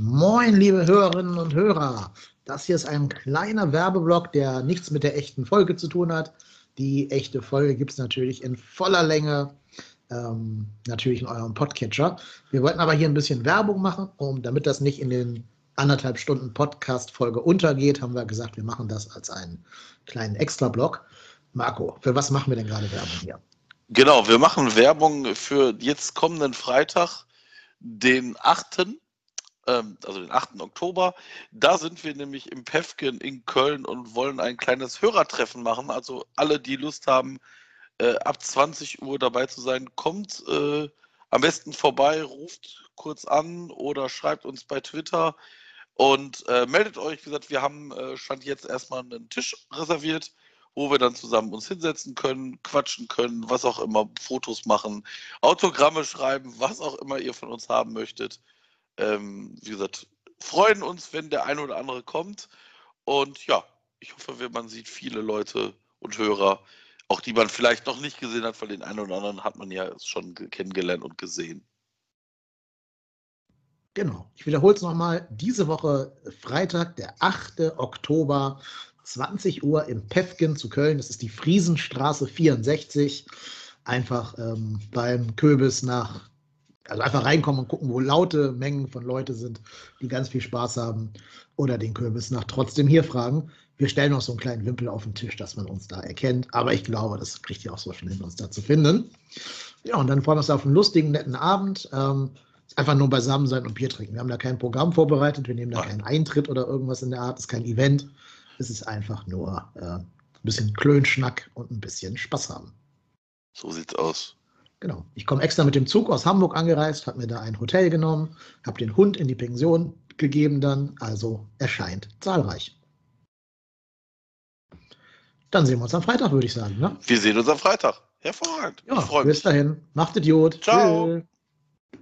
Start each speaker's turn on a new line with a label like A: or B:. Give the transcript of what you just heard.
A: Moin, liebe Hörerinnen und Hörer. Das hier ist ein kleiner Werbeblock, der nichts mit der echten Folge zu tun hat. Die echte Folge gibt es natürlich in voller Länge, ähm, natürlich in eurem Podcatcher. Wir wollten aber hier ein bisschen Werbung machen, um, damit das nicht in den anderthalb Stunden Podcast-Folge untergeht, haben wir gesagt, wir machen das als einen kleinen Extra-Block. Marco, für was machen wir denn gerade Werbung hier?
B: Genau, wir machen Werbung für jetzt kommenden Freitag, den 8., ähm, also den 8. Oktober. Da sind wir nämlich im Pefken in Köln und wollen ein kleines Hörertreffen machen. Also alle, die Lust haben, äh, ab 20 Uhr dabei zu sein, kommt äh, am besten vorbei, ruft kurz an oder schreibt uns bei Twitter und äh, meldet euch. Wie gesagt, wir haben äh, stand jetzt erstmal einen Tisch reserviert wo wir dann zusammen uns hinsetzen können, quatschen können, was auch immer, Fotos machen, Autogramme schreiben, was auch immer ihr von uns haben möchtet. Ähm, wie gesagt, freuen uns, wenn der eine oder andere kommt. Und ja, ich hoffe, man sieht viele Leute und Hörer, auch die man vielleicht noch nicht gesehen hat, weil den einen oder anderen hat man ja schon kennengelernt und gesehen.
A: Genau. Ich wiederhole es nochmal. Diese Woche Freitag, der 8. Oktober 20 Uhr im Pefken zu Köln. Das ist die Friesenstraße 64. Einfach ähm, beim Köbis nach, also einfach reinkommen und gucken, wo laute Mengen von Leute sind, die ganz viel Spaß haben. Oder den Köbis nach trotzdem hier fragen. Wir stellen noch so einen kleinen Wimpel auf den Tisch, dass man uns da erkennt. Aber ich glaube, das kriegt ihr auch so schnell hin, uns da zu finden. Ja, und dann freuen wir uns auf einen lustigen, netten Abend. Ähm, einfach nur beisammen sein und Bier trinken. Wir haben da kein Programm vorbereitet, wir nehmen da keinen Eintritt oder irgendwas in der Art, das ist kein Event. Es ist einfach nur äh, ein bisschen Klönschnack und ein bisschen Spaß haben.
B: So sieht's aus.
A: Genau. Ich komme extra mit dem Zug aus Hamburg angereist, habe mir da ein Hotel genommen, habe den Hund in die Pension gegeben dann, also erscheint zahlreich. Dann sehen wir uns am Freitag, würde ich sagen. Ne?
B: Wir sehen uns am Freitag. Hervorragend.
A: Ja, bis dahin. Macht Idiot.
B: Ciao. Tschüss.